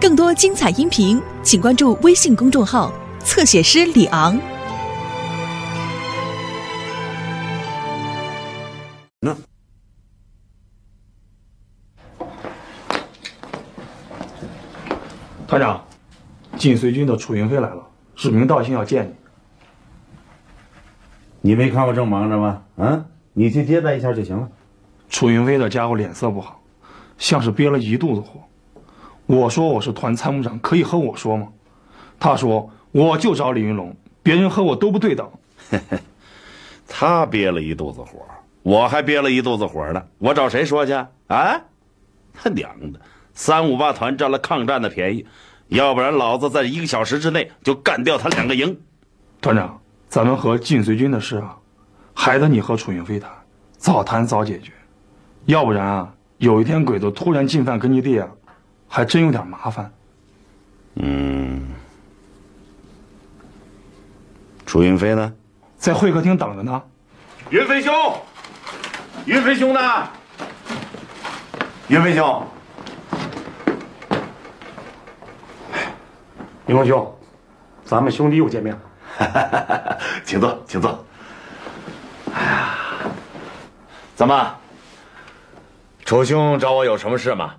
更多精彩音频，请关注微信公众号“侧写师李昂”。那团长，晋绥军的楚云飞来了，指名道姓要见你。你没看我正忙着吗？啊，你去接待一下就行了。楚云飞的家伙脸色不好，像是憋了一肚子火。我说我是团参谋长，可以和我说吗？他说我就找李云龙，别人和我都不对等。他憋了一肚子火，我还憋了一肚子火呢。我找谁说去？啊，他娘的！三五八团占了抗战的便宜，要不然老子在一个小时之内就干掉他两个营。团长，咱们和晋绥军的事啊，还得你和楚云飞谈，早谈早解决。要不然啊，有一天鬼子突然进犯根据地啊，还真有点麻烦。嗯，楚云飞呢？在会客厅等着呢。云飞兄，云飞兄呢？云飞兄，云龙兄，咱们兄弟又见面了。请坐，请坐。哎呀，怎么？楚兄找我有什么事吗？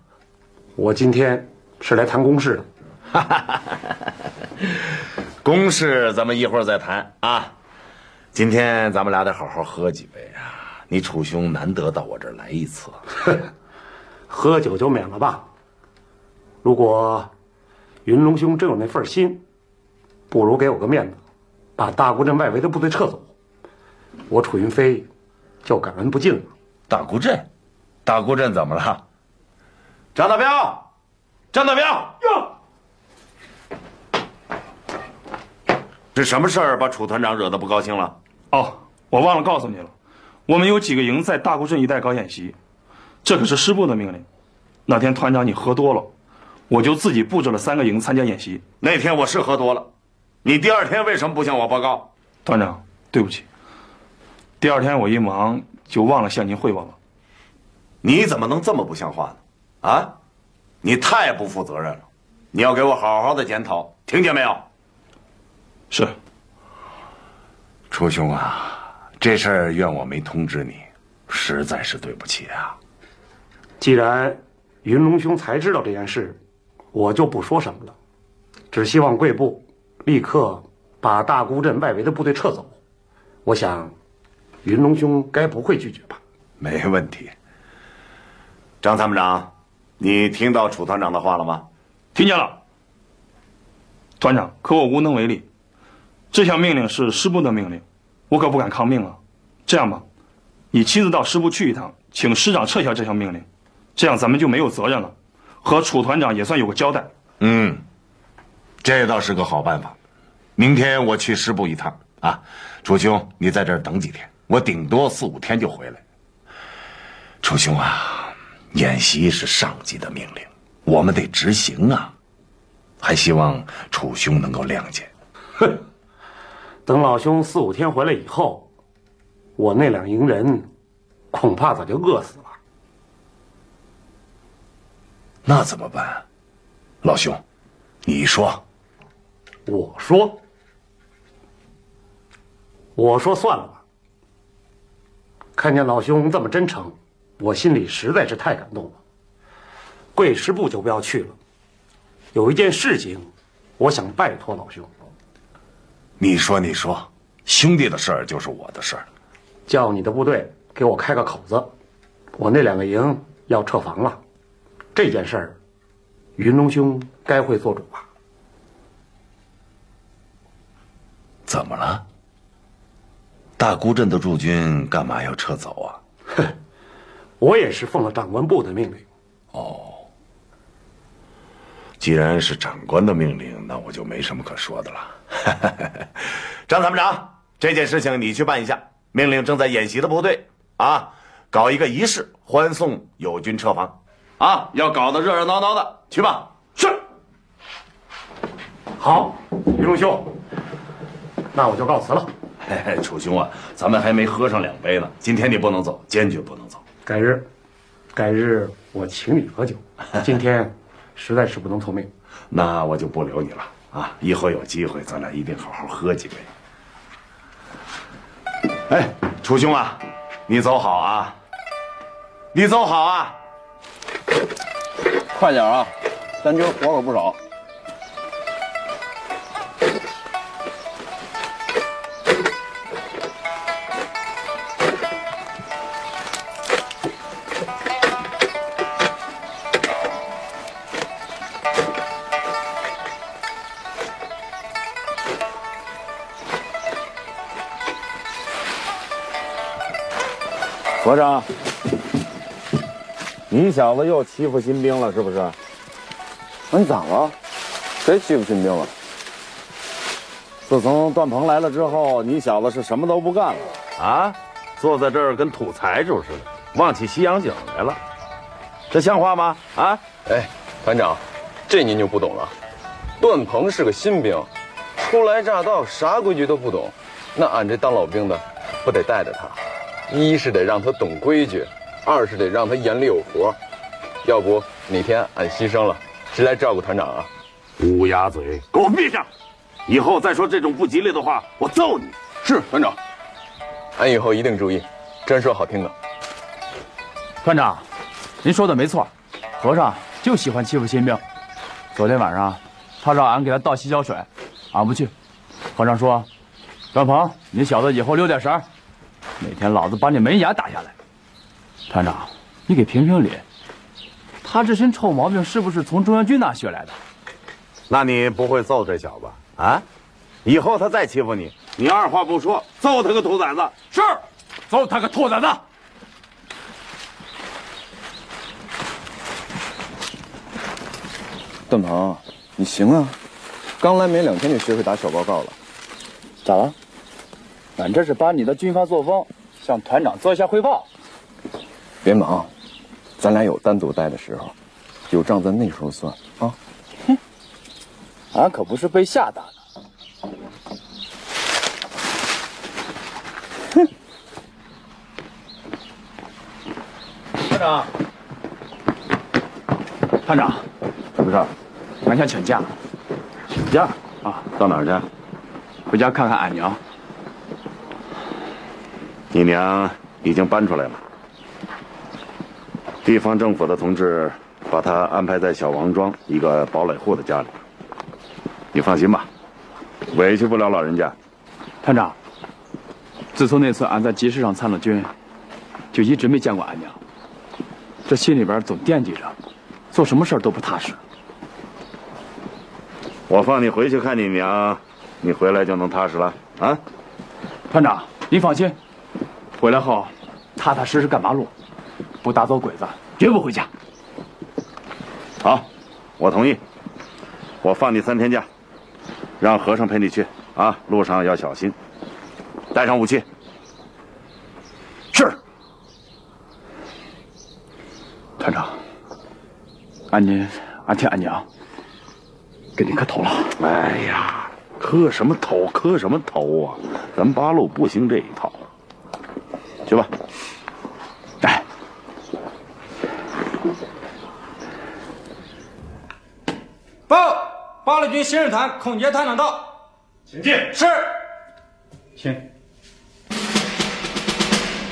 我今天是来谈公事的。公事咱们一会儿再谈啊。今天咱们俩得好好喝几杯啊！你楚兄难得到我这儿来一次，喝酒就免了吧。如果云龙兄真有那份心，不如给我个面子，把大沽镇外围的部队撤走，我楚云飞就感恩不尽了。大沽镇，大沽镇怎么了？张大彪，张大彪，哟，是什么事儿把楚团长惹得不高兴了？哦，我忘了告诉你了，我们有几个营在大沽镇一带搞演习，这可是师部的命令。那天团长你喝多了，我就自己布置了三个营参加演习。那天我是喝多了，你第二天为什么不向我报告？团长，对不起，第二天我一忙就忘了向您汇报了。你怎么能这么不像话呢？啊，你太不负责任了！你要给我好好的检讨，听见没有？是。楚兄啊，这事儿怨我没通知你，实在是对不起啊。既然云龙兄才知道这件事，我就不说什么了，只希望贵部立刻把大沽镇外围的部队撤走。我想，云龙兄该不会拒绝吧？没问题。张参谋长，你听到楚团长的话了吗？听见了。团长，可我无能为力。这项命令是师部的命令，我可不敢抗命啊。这样吧，你亲自到师部去一趟，请师长撤销这项命令，这样咱们就没有责任了，和楚团长也算有个交代。嗯，这倒是个好办法。明天我去师部一趟啊，楚兄，你在这儿等几天，我顶多四五天就回来。楚兄啊，演习是上级的命令，我们得执行啊，还希望楚兄能够谅解。哼。等老兄四五天回来以后，我那两营人恐怕早就饿死了。那怎么办？老兄，你说。我说。我说算了吧。看见老兄这么真诚，我心里实在是太感动了。贵师部就不要去了。有一件事情，我想拜托老兄。你说，你说，兄弟的事儿就是我的事儿，叫你的部队给我开个口子，我那两个营要撤防了，这件事儿，云龙兄该会做主吧？怎么了？大孤镇的驻军干嘛要撤走啊？哼，我也是奉了长官部的命令。哦，既然是长官的命令，那我就没什么可说的了。张参谋长，这件事情你去办一下。命令正在演习的部队，啊，搞一个仪式欢送友军撤防，啊，要搞得热热闹闹的，去吧。是。好，云龙兄，那我就告辞了。嘿嘿，楚兄啊，咱们还没喝上两杯呢，今天你不能走，坚决不能走。改日，改日我请你喝酒。今天实在是不能凑命。那我就不留你了啊！以后有机会，咱俩一定好好喝几杯。哎，楚兄啊，你走好啊！你走好啊！快点啊，咱今儿活可不少。和尚，你小子又欺负新兵了是不是？那你咋了？谁欺负新兵了？自从段鹏来了之后，你小子是什么都不干了啊？坐在这儿跟土财主似的，忘起西洋景来了，这像话吗？啊？哎，团长，这您就不懂了。段鹏是个新兵，初来乍到，啥规矩都不懂。那俺这当老兵的，不得带着他？一是得让他懂规矩，二是得让他眼里有活。要不哪天俺牺牲了，谁来照顾团长啊？乌鸦嘴，给我闭上！以后再说这种不吉利的话，我揍你！是团长，俺以后一定注意。真说好听的。团长，您说的没错，和尚就喜欢欺负新兵。昨天晚上，他让俺给他倒洗脚水，俺不去。和尚说：“段鹏，你小子以后留点神，哪天老子把你门牙打下来。”团长，你给评评理，他这身臭毛病是不是从中央军那学来的？那你不会揍这小子啊？以后他再欺负你，你二话不说揍他个兔崽子！是，揍他个兔崽子！段鹏，你行啊，刚来没两天就学会打小报告了。咋了？俺这是把你的军阀作风向团长做一下汇报。别忙，咱俩有单独待的时候，有账咱那时候算啊。哼，俺可不是被吓大的。哼，团长，团长，什么事儿？俺想请假。请假啊？到哪儿去？回家看看俺娘。你娘已经搬出来了，地方政府的同志把她安排在小王庄一个堡垒户的家里。你放心吧，委屈不了老人家。团长，自从那次俺在集市上参了军，就一直没见过俺娘，这心里边总惦记着，做什么事都不踏实。我放你回去看你娘，你回来就能踏实了啊！团长，您放心，回来后踏踏实实干八路，不打走鬼子，绝不回家。好，我同意。我放你三天假，让和尚陪你去啊！路上要小心，带上武器。是。团长，俺您，俺替俺娘给您磕头了。哎呀，磕什么头？磕什么头啊？咱八路不兴这一套。去吧。哎。报，八路军新日团孔杰团长到，请进。是。请。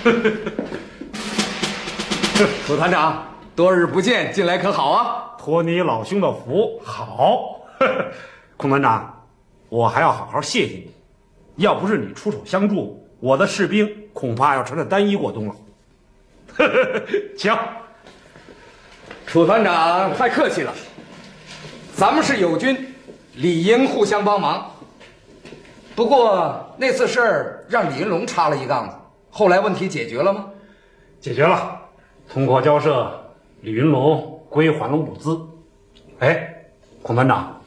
楚团长，多日不见，近来可好啊？托你老兄的福，好。孔团长，我还要好好谢谢你，要不是你出手相助，我的士兵恐怕要成了单一过冬了。请。楚团长太客气了，咱们是友军，理应互相帮忙。不过那次事儿让李云龙插了一杠子，后来问题解决了吗？解决了，通过交涉，李云龙归还了物资。哎，孔团长，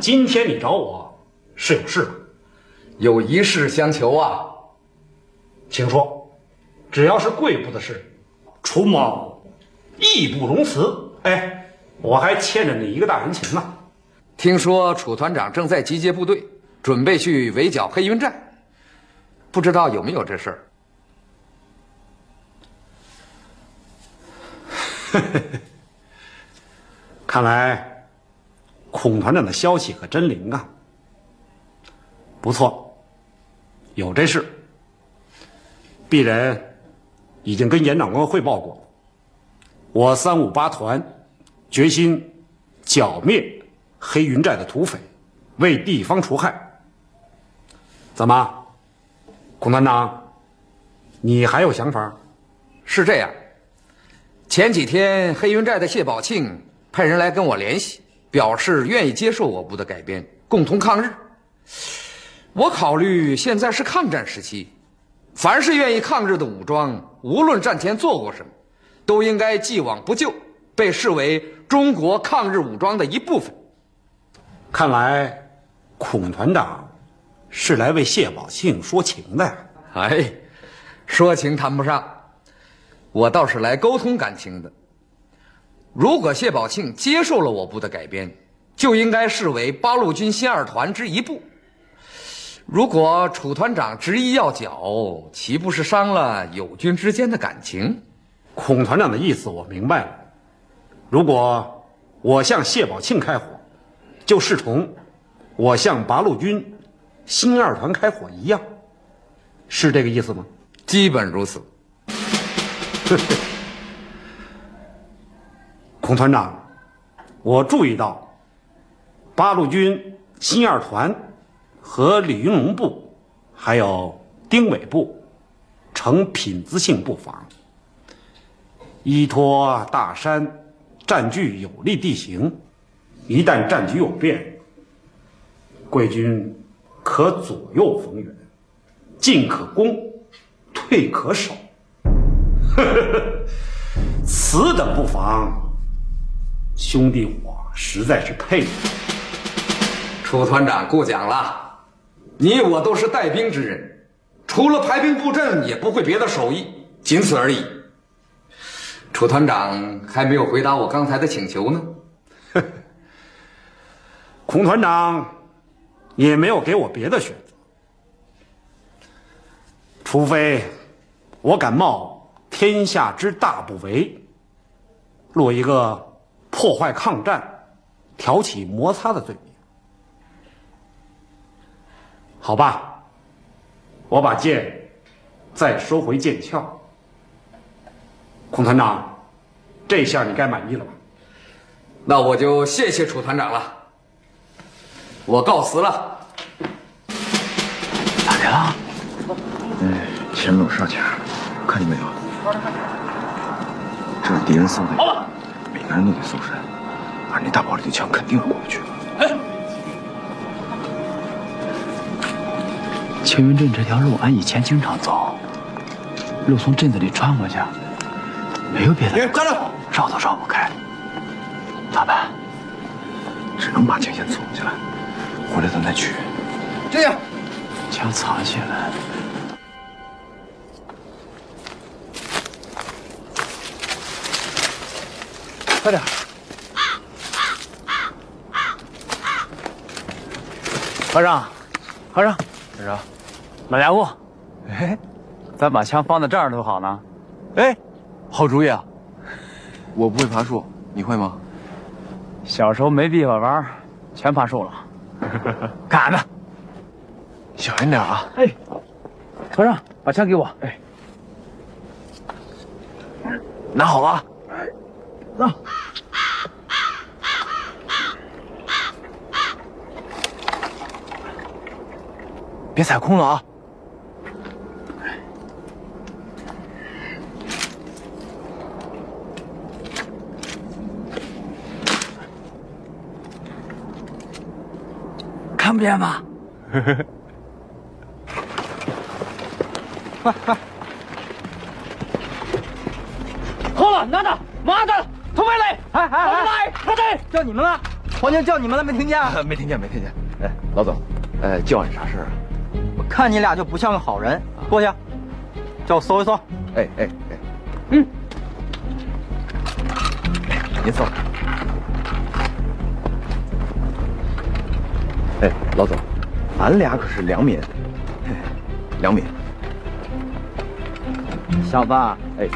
今天你找我是有事吧？有一事相求啊，请说，只要是贵部的事，楚某义不容辞。哎，我还欠着你一个大人情呢。听说楚团长正在集结部队，准备去围剿黑云寨，不知道有没有这事儿？看来孔团长的消息可真灵啊！不错，有这事。鄙人已经跟严长官汇报过，我三五八团决心剿灭黑云寨的土匪，为地方除害。怎么，孔团长，你还有想法？是这样，前几天黑云寨的谢宝庆派人来跟我联系，表示愿意接受我部的改编，共同抗日。我考虑现在是抗战时期。凡是愿意抗日的武装，无论战前做过什么，都应该既往不咎，被视为中国抗日武装的一部分。看来，孔团长是来为谢宝庆说情的呀？哎，说情谈不上，我倒是来沟通感情的。如果谢宝庆接受了我部的改编，就应该视为八路军新二团之一部。如果楚团长执意要剿，岂不是伤了友军之间的感情？孔团长的意思我明白了。如果我向谢宝庆开火，就视同我向八路军新二团开火一样，是这个意思吗？基本如此。孔团长，我注意到八路军新二团。和李云龙部，还有丁伟部，呈品字性布防，依托大山，占据有利地形。一旦战局有变，贵军可左右逢源，进可攻，退可守。此等布防，兄弟我实在是佩服。楚团长过奖了。你我都是带兵之人，除了排兵布阵，也不会别的手艺，仅此而已。楚团长还没有回答我刚才的请求呢。孔团长也没有给我别的选择，除非我敢冒天下之大不韪，落一个破坏抗战、挑起摩擦的罪名。好吧，我把剑再收回剑鞘。孔团长，这下你该满意了吧？那我就谢谢楚团长了。我告辞了。咋的了？哎，前路杀卡，看见没有？这是敌人送的，每个人都得搜身，而那大炮里的枪肯定要过不去。哎。青云镇这条路，俺以前经常走。路从镇子里穿过去，没有别的。站住！绕都绕不开，咋办？只能把枪先存起来，回来咱再取。这样，枪藏起来。快点！和尚，和尚，和尚。老家伙，哎，咱把枪放在这儿多好呢！哎，好主意啊！我不会爬树，你会吗？小时候没地方玩，全爬树了。干的，小心点啊！哎，和尚，把枪给我。哎，拿好了。走。别踩空了啊！看不见吧？快快！好了，拿着，妈的，同妹来！哎哎哎！快点！叫你们了，黄牛叫你们了，没听见？没听见，没听见。哎，老总，哎，叫你啥事啊？我看你俩就不像个好人，坐下，叫我搜一搜。哎哎哎，嗯，您搜。哎，老总，俺俩可是良民，良民。小子，哎，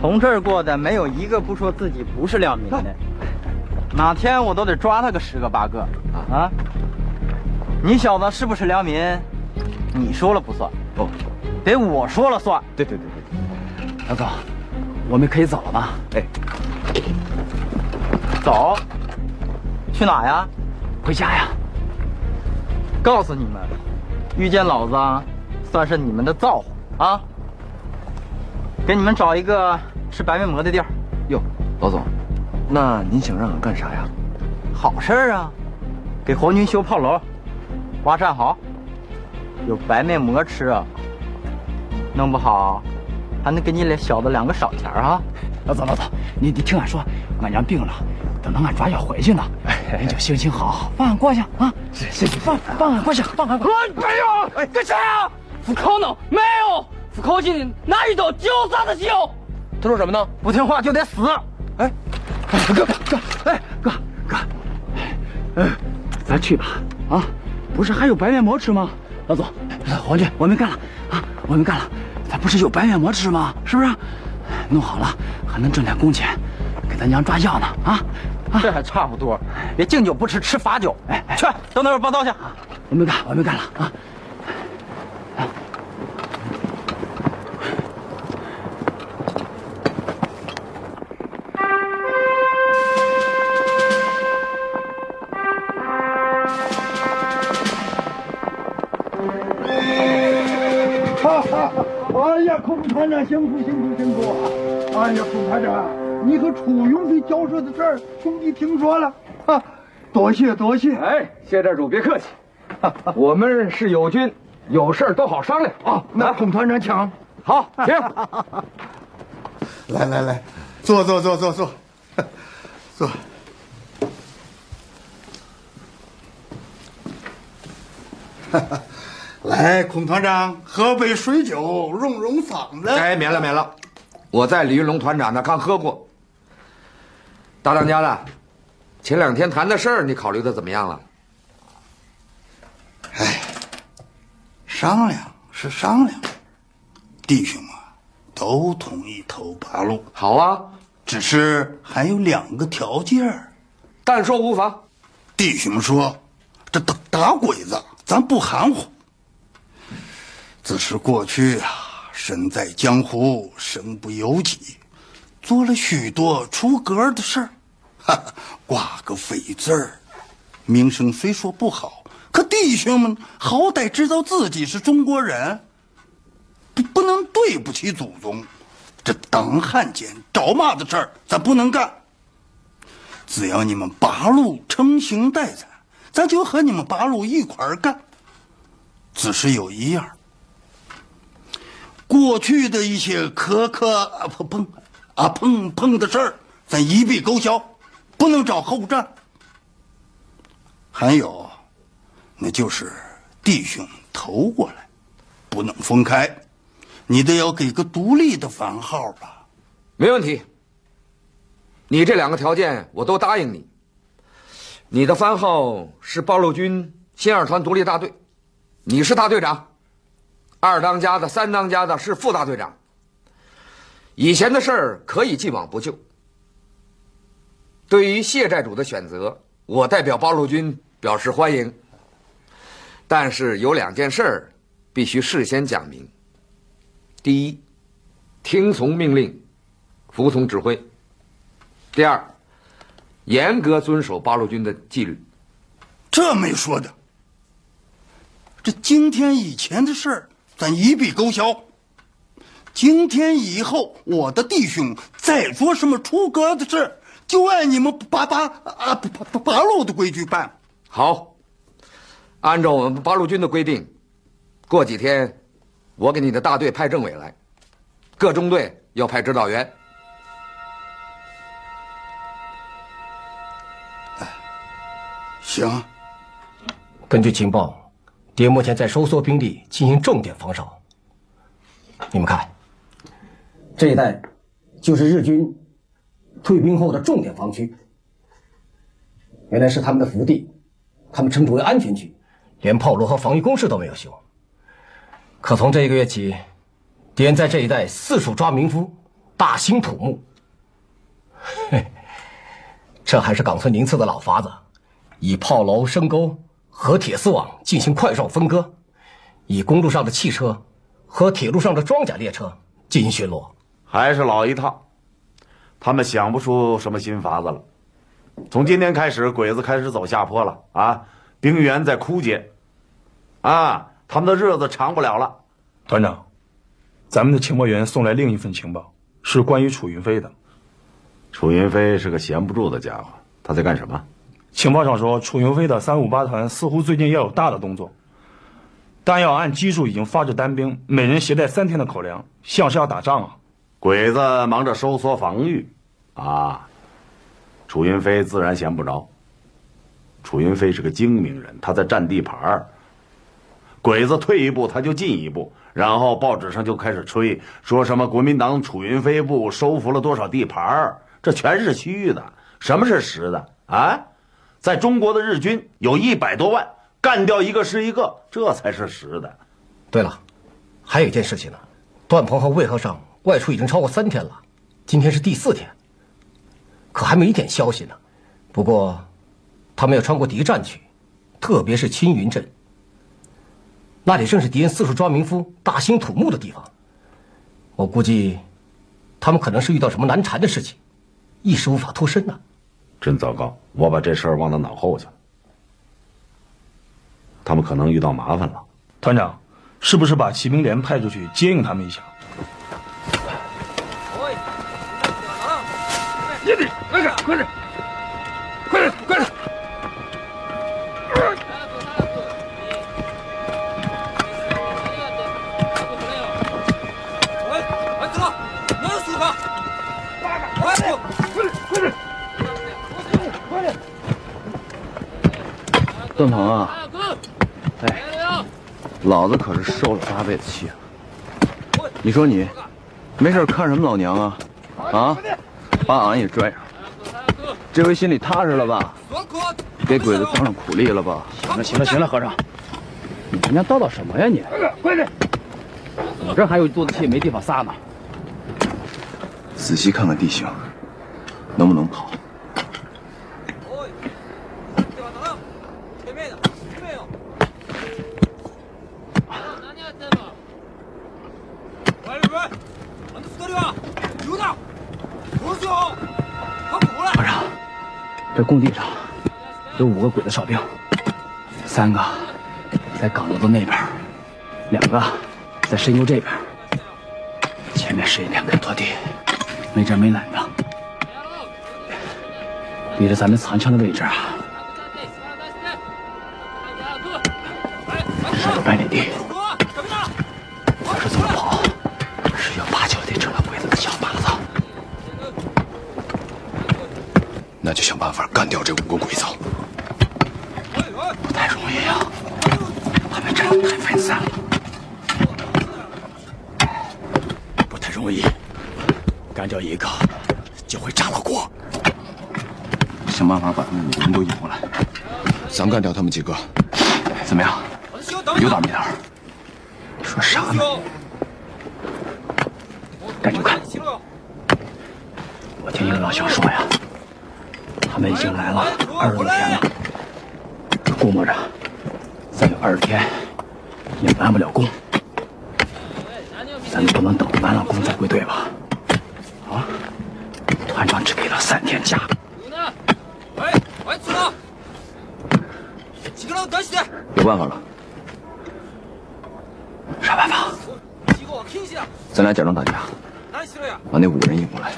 从这儿过的没有一个不说自己不是良民的。哪天我都得抓他个十个八个啊！你小子是不是良民？你说了不算，不，得我说了算。对对对对，老总，我们可以走了吗？哎，走，去哪呀？回家呀！告诉你们，遇见老子，算是你们的造化啊！给你们找一个吃白面馍的地儿。哟，老总，那您想让俺干啥呀？好事儿啊，给皇军修炮楼，挖战壕，有白面馍吃啊！弄不好，还能给你俩小子两个赏钱啊！老总，老总，你你听俺说，俺娘病了，等到俺抓药回去呢，您就行行好好放俺过去啊！谢谢，放放俺过去，放俺过去。没有，哎，干啥呀？不可能，没有，不靠近，哪一刀就啥子救？他说什么呢？不听话就得死！哎，哥哥，哎哥哥，哎，咱去吧啊！不是还有白面馍吃吗？老总，皇军，我们干了啊！我们干了，咱不是有白面馍吃吗？是不是？弄好了还能挣点工钱，给咱娘抓药呢啊！这还差不多，别敬酒不吃吃罚酒。哎，去，到那边报道去。我没干，我没干了啊！哈哈！哎呀，孔团长辛苦辛苦辛苦！哎呀，孔团长，你和楚云飞交涉的事儿，兄弟听说了，哈，多谢多谢。哎，谢寨主别客气，我们是友军，有事儿都好商量啊。那孔团长请，好，请。来来来，坐坐坐坐坐，坐。哈哈。来，孔团长，喝杯水酒，润润嗓子。哎，免了，免了，我在李云龙团长那刚喝过。大当家的，前两天谈的事儿，你考虑的怎么样了？哎，商量是商量，弟兄们都同意投八路。好啊，只是还有两个条件但说无妨。弟兄们说，这打打鬼子，咱不含糊。只是过去啊，身在江湖，身不由己，做了许多出格的事儿，哈，挂个匪字儿，名声虽说不好，可弟兄们好歹知道自己是中国人，不不能对不起祖宗。这当汉奸找骂的事儿，咱不能干。只要你们八路诚心待咱，咱就和你们八路一块儿干。只是有一样。过去的一些磕磕碰碰啊碰碰的事儿，咱一笔勾销，不能找后账。还有，那就是弟兄投过来，不能分开，你得要给个独立的番号吧？没问题。你这两个条件我都答应你。你的番号是八路军新二团独立大队，你是大队长。二当家的、三当家的是副大队长。以前的事儿可以既往不咎。对于谢寨主的选择，我代表八路军表示欢迎。但是有两件事儿必须事先讲明：第一，听从命令，服从指挥；第二，严格遵守八路军的纪律。这没说的。这今天以前的事儿。咱一笔勾销。今天以后，我的弟兄再做什么出格的事，就按你们八八啊八八八路的规矩办。好，按照我们八路军的规定，过几天，我给你的大队派政委来，各中队要派指导员。行。根据情报。敌目前在收缩兵力，进行重点防守。你们看，这一带就是日军退兵后的重点防区。原来是他们的福地，他们称之为安全区，连炮楼和防御工事都没有修。可从这一个月起，敌人在这一带四处抓民夫，大兴土木。嘿，这还是冈村宁次的老法子，以炮楼、深沟和铁丝网进行块状分割，以公路上的汽车和铁路上的装甲列车进行巡逻，还是老一套。他们想不出什么新法子了。从今天开始，鬼子开始走下坡了啊！兵源在枯竭，啊，他们的日子长不了了。团长，咱们的情报员送来另一份情报，是关于楚云飞的。楚云飞是个闲不住的家伙，他在干什么？情报上说，楚云飞的三五八团似乎最近要有大的动作，弹药按基数已经发至单兵，每人携带三天的口粮，像是要打仗啊！鬼子忙着收缩防御，啊，楚云飞自然闲不着。楚云飞是个精明人，他在占地盘儿。鬼子退一步，他就进一步，然后报纸上就开始吹，说什么国民党楚云飞部收复了多少地盘儿，这全是虚的。什么是实的啊？在中国的日军有一百多万，干掉一个是一个，这才是实的。对了，还有一件事情呢，段鹏和魏和尚外出已经超过三天了，今天是第四天，可还没一点消息呢。不过，他们要穿过敌占区，特别是青云镇，那里正是敌人四处抓民夫、大兴土木的地方。我估计，他们可能是遇到什么难缠的事情，一时无法脱身呢。真糟糕！我把这事儿忘到脑后去了。他们可能遇到麻烦了。团长，是不是把骑兵连派出去接应他们一下？你你，快点，快点，快点，快点！段鹏啊，哎，老子可是受了八辈子气了。你说你，没事看什么老娘啊？啊，把俺也拽上，这回心里踏实了吧？给鬼子当上苦力了吧？行了行了行了，和尚，你跟人家叨叨什么呀你？快点！我这还有一肚子气没地方撒呢。仔细看看地形，能不能跑？和尚，这工地上有五个鬼子哨兵，三个在岗楼的那边，两个在深沟这边，前面是一片开拓地，没遮没拦的，离着咱们藏枪的位置啊，干掉他们几个，怎么样？有胆没胆？说啥呢？赶紧看！我听一个老乡说呀，他们已经来了二十多天了，估摸着再有二十天也完不了工。咱们不能等完了工再归队吧？啊！团长只给了三天假。有办法了，啥办法？咱俩假装打架，把那五个人引过来，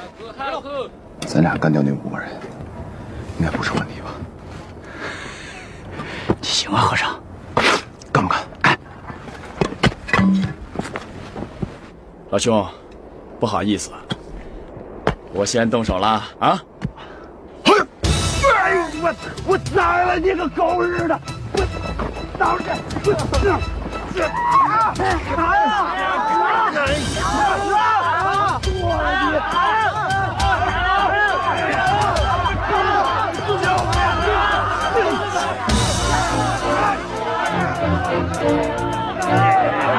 咱俩干掉那五个人，应该不是问题吧？行啊，和尚，干不干？干！老兄，不好意思，我先动手了啊！我宰了你个狗日的！我当着这这啊！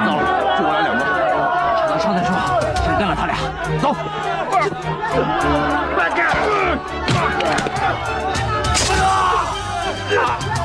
糟了，就我俩两个，咱上再说，先干了他俩，走。你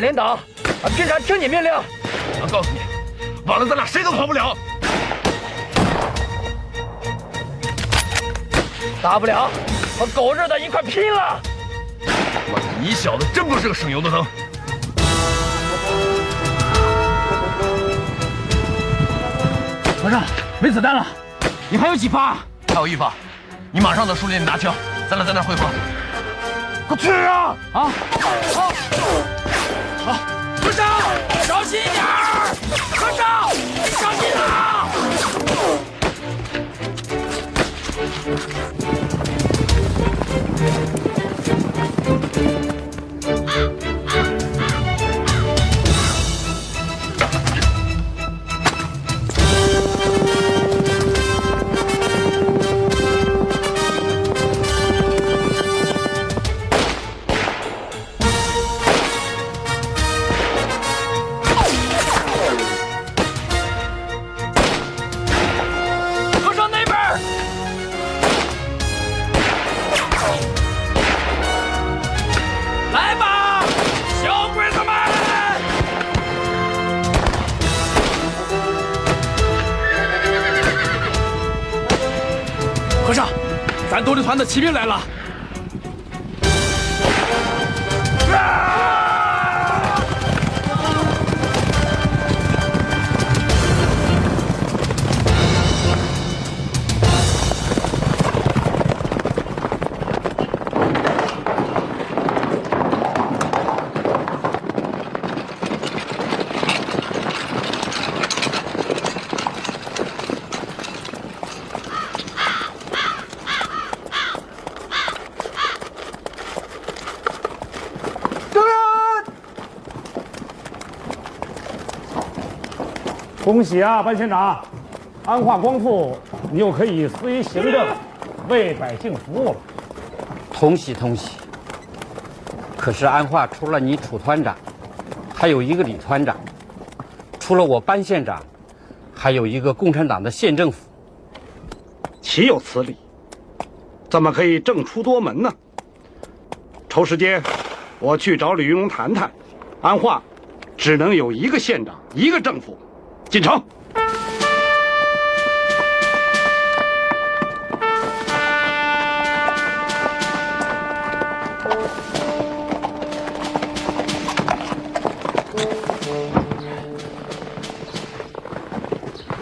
你又不是俺领导，俺凭啥听你命令？我告诉你，晚了咱俩谁都跑不了。大不了和狗日的一块拼了！妈，你小子真不是个省油的灯。和尚，没子弹了，你还有几发？还有一发，你马上到树林里拿枪，咱俩在那儿汇合。快去啊！啊！好，骑兵来了。恭喜啊，班县长！安化光复，你又可以施于行政，为百姓服务了。同喜同喜。可是安化除了你楚团长，还有一个李团长；除了我班县长，还有一个共产党的县政府。岂有此理？怎么可以政出多门呢？抽时间，我去找李云龙谈谈。安化只能有一个县长，一个政府。进城。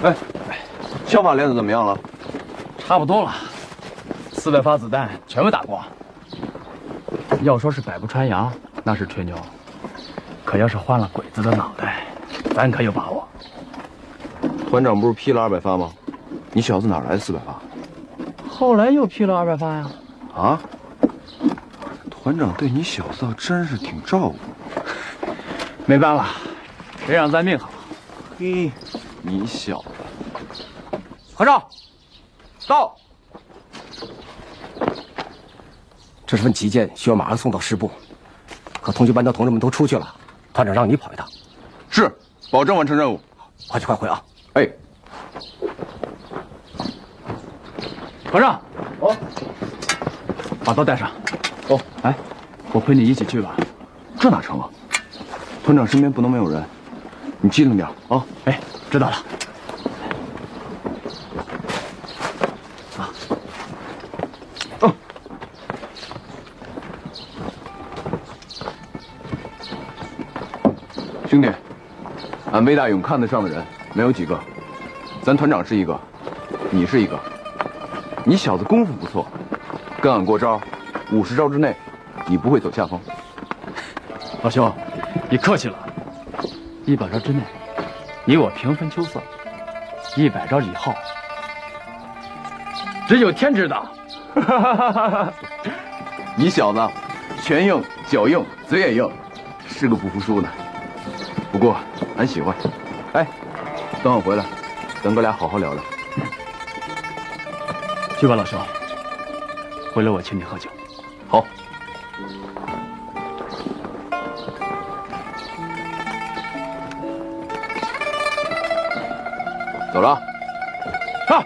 哎，枪法练的怎么样了？差不多了，四百发子弹全部打光。要说是百步穿杨，那是吹牛；可要是换了鬼子的脑袋，咱可有把握。团长不是批了二百发吗？你小子哪来的四百发？后来又批了二百发呀。啊？团长对你小子倒真是挺照顾。没办法，谁让咱命好。嘿，你小子，和尚，到。这是份急件，需要马上送到师部。可同学班的同志们都出去了，团长让你跑一趟。是，保证完成任务。快去快回啊！哎，和尚，哦，把刀带上。哦，哎，我陪你一起去吧。这哪成啊？团长身边不能没有人，你机灵点啊！哎，知道了。兄弟，俺魏大勇看得上的人没有几个，咱团长是一个，你是一个。你小子功夫不错，跟俺过招，五十招之内，你不会走下风。老兄，你客气了。一百招之内，你我平分秋色；一百招以后，只有天知道。你小子，拳硬脚硬嘴也硬，是个不服输的。不过俺喜欢。哎，等我回来，咱哥俩好好聊聊。去吧，老兄。回来我请你喝酒。好。走了。上。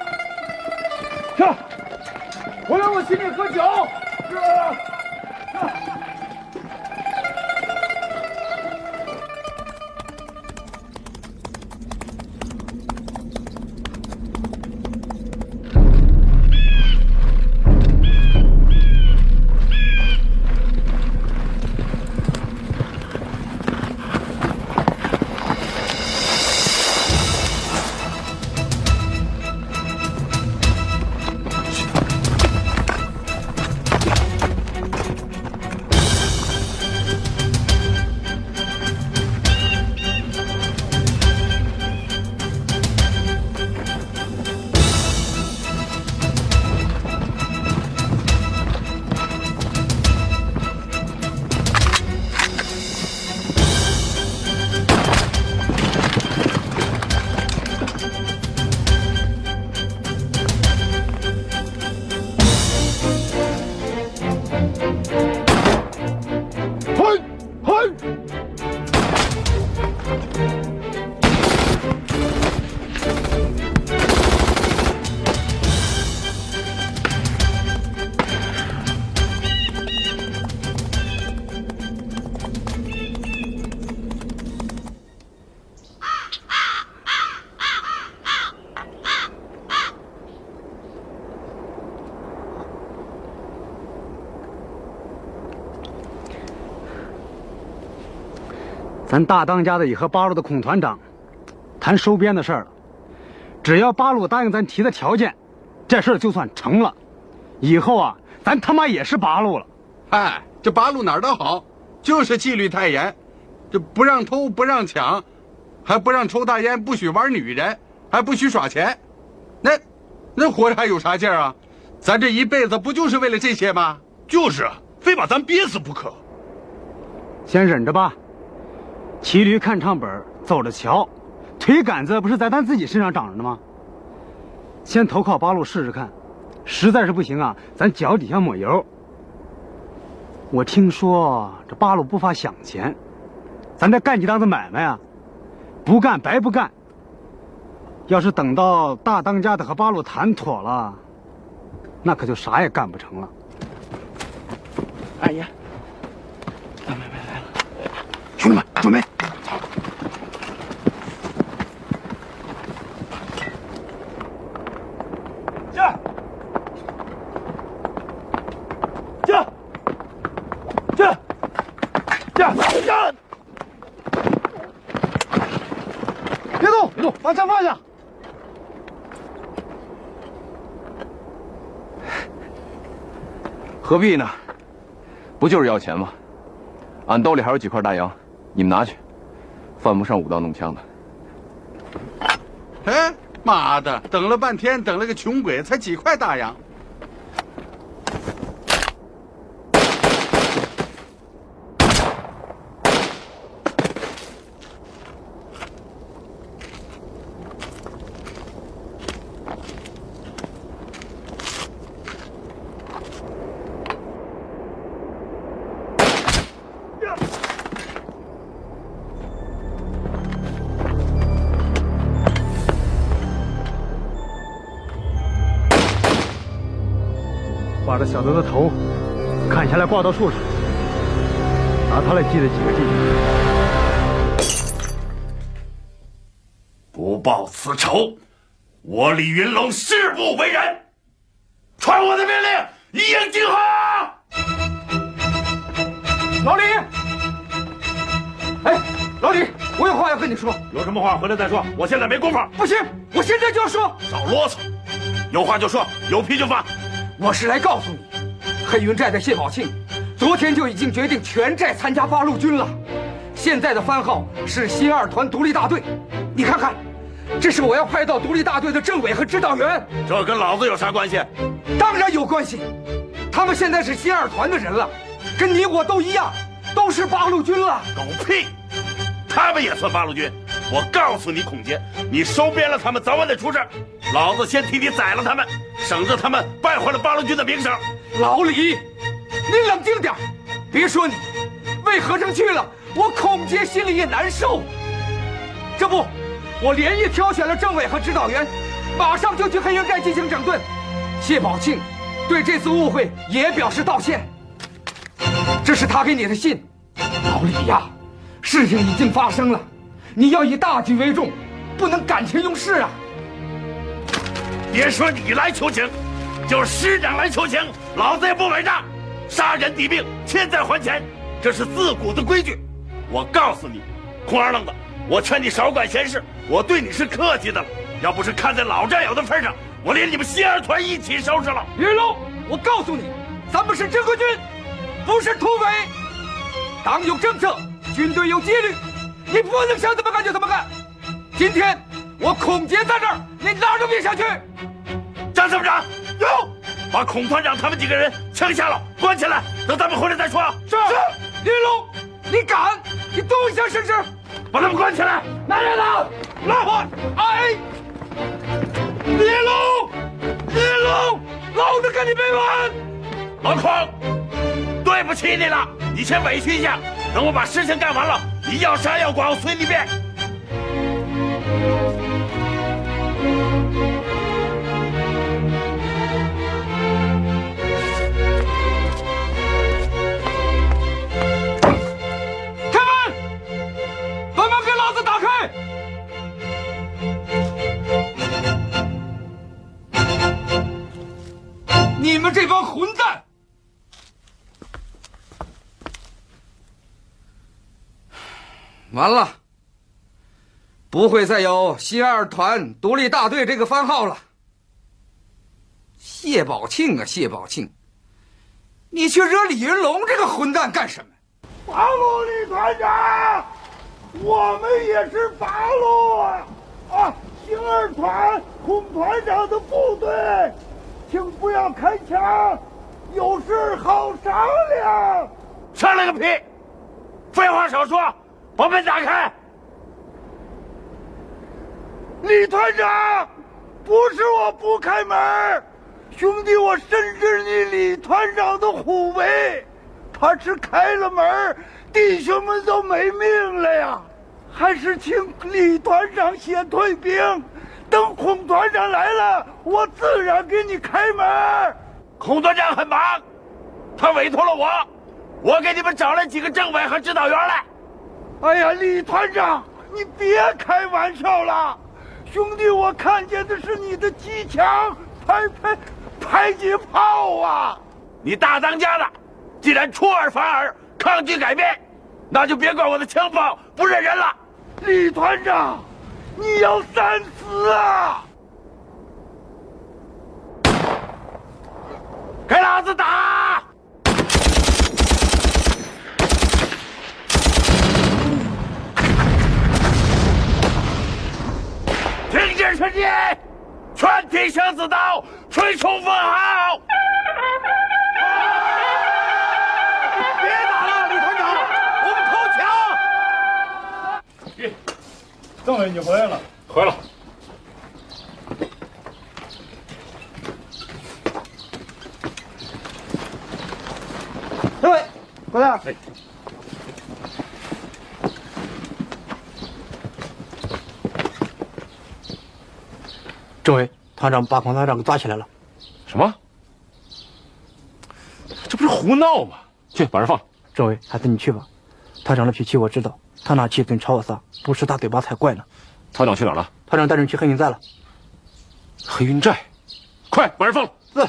上。回来我请你喝酒。咱大当家的也和八路的孔团长谈收编的事儿了，只要八路答应咱提的条件，这事儿就算成了。以后啊，咱他妈也是八路了。哎，这八路哪儿都好，就是纪律太严，这不让偷不让抢，还不让抽大烟，不许玩女人，还不许耍钱，那那活着还有啥劲儿啊？咱这一辈子不就是为了这些吗？就是啊，非把咱憋死不可。先忍着吧。骑驴看唱本，走着瞧，腿杆子不是在咱自己身上长着呢吗？先投靠八路试试看，实在是不行啊，咱脚底下抹油。我听说这八路不发饷钱，咱再干几档子买卖啊，不干白不干。要是等到大当家的和八路谈妥了，那可就啥也干不成了。哎呀！准备！驾！驾！驾！驾！驾！别动！别动！把枪放下！何必呢？不就是要钱吗？俺兜里还有几块大洋。你们拿去，犯不上舞刀弄枪的。哎，妈的，等了半天，等了个穷鬼，才几块大洋。把小子的头砍下来挂到树上，拿他来祭了几个记。不报此仇，我李云龙誓不为人。传我的命令，一应惊哈！老李，哎，老李，我有话要跟你说。有什么话回来再说，我现在没工夫。不行，我现在就要说。少啰嗦，有话就说，有屁就放。我是来告诉你，黑云寨的谢宝庆，昨天就已经决定全寨参加八路军了。现在的番号是新二团独立大队，你看看，这是我要派到独立大队的政委和指导员。这跟老子有啥关系？当然有关系，他们现在是新二团的人了，跟你我都一样，都是八路军了。狗屁！他们也算八路军。我告诉你，孔杰，你收编了他们，早晚得出事。老子先替你宰了他们，省得他们败坏了八路军的名声。老李，你冷静点，别说你，魏和尚去了。我孔杰心里也难受。这不，我连夜挑选了政委和指导员，马上就去黑云寨进行整顿。谢宝庆对这次误会也表示道歉。这是他给你的信，老李呀，事情已经发生了，你要以大局为重，不能感情用事啊。别说你来求情，就是师长来求情，老子也不买账。杀人抵命，欠债还钱，这是自古的规矩。我告诉你，空二愣子，我劝你少管闲事。我对你是客气的了，要不是看在老战友的份上，我连你们新二团一起收拾了。云龙，我告诉你，咱们是正规军，不是土匪。党有政策，军队有纪律，你不能想怎么干就怎么干。今天我孔杰在这儿，你哪儿都别想去。张参谋长，有，把孔团长他们几个人枪下了，关起来，等咱们回来再说。是。云龙，你敢？你动一下试试。把他们关起来。来人了，来！哎，李龙，李龙，老子跟你没完！老孔，对不起你了，你先委屈一下，等我把事情干完了，你要杀要剐，我随你便。不会再有新二团独立大队这个番号了。谢宝庆啊，谢宝庆，你去惹李云龙这个混蛋干什么？八路李团长，我们也是八路啊！啊，新二团孔团长的部队，请不要开枪，有事好商量。商量个屁！废话少说，把门打开。李团长，不是我不开门，兄弟，我深知你李团长的虎威。他是开了门，弟兄们都没命了呀！还是请李团长先退兵，等孔团长来了，我自然给你开门。孔团长很忙，他委托了我，我给你们找来几个政委和指导员来。哎呀，李团长，你别开玩笑了，兄弟，我看见的是你的机枪、迫迫迫击炮啊！你大当家的！既然出尔反尔，抗拒改变，那就别怪我的枪炮不认人了。李团长，你要三思啊！给老子打！听见声音，全体生子刀，吹冲锋号！别打了，李团长，我们投降。政委，你回来了。回来。政委，过来。政委，团长把孔团长给抓起来了。什么？这不是胡闹吗？去把人放了。政委，还是你去吧。团长的脾气我知道，他那气跟朝我撒，不是大嘴巴才怪呢。团长去哪儿了？团长带人去黑云寨了。黑云寨，快把人放了。是。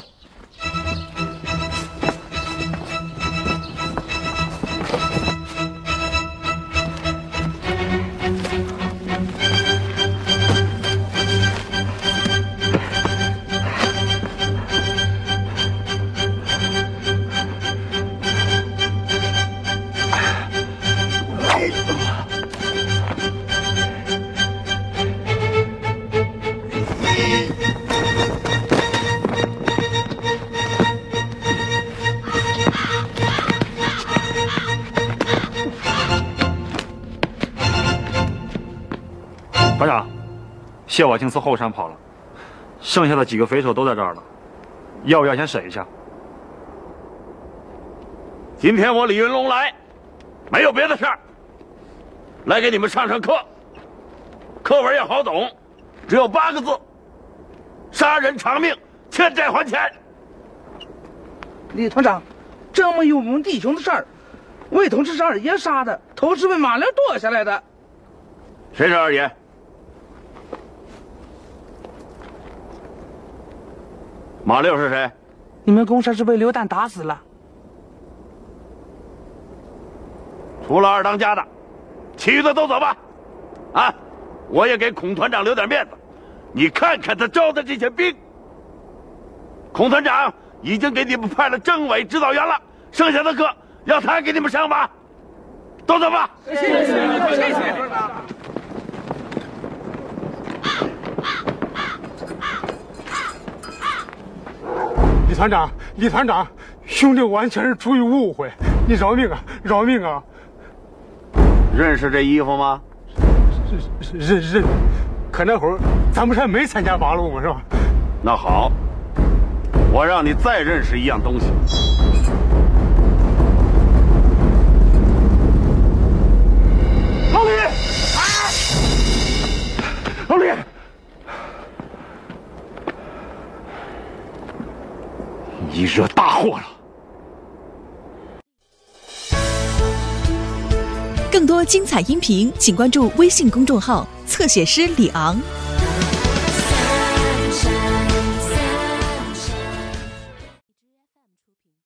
谢瓦青从后山跑了，剩下的几个匪首都在这儿了，要不要先审一下？今天我李云龙来，没有别的事儿，来给你们上上课。课文也好懂，只有八个字：杀人偿命，欠债还钱。李团长，这么有名弟兄的事儿，魏同志是二爷杀的，头是被马良剁下来的。谁是二爷？马六是谁？你们公社是被刘旦打死了。除了二当家的，其余的都走吧。啊，我也给孔团长留点面子。你看看他招的这些兵，孔团长已经给你们派了政委指导员了，剩下的课要他给你们上吧。都走吧。谢谢，谢谢。团长，李团长，兄弟完全是出于误会，你饶命啊，饶命啊！认识这衣服吗？认认，可那会儿咱不是还没参加八路吗？是吧？那好，我让你再认识一样东西。你惹大祸了！更多精彩音频，请关注微信公众号“侧写师李昂”。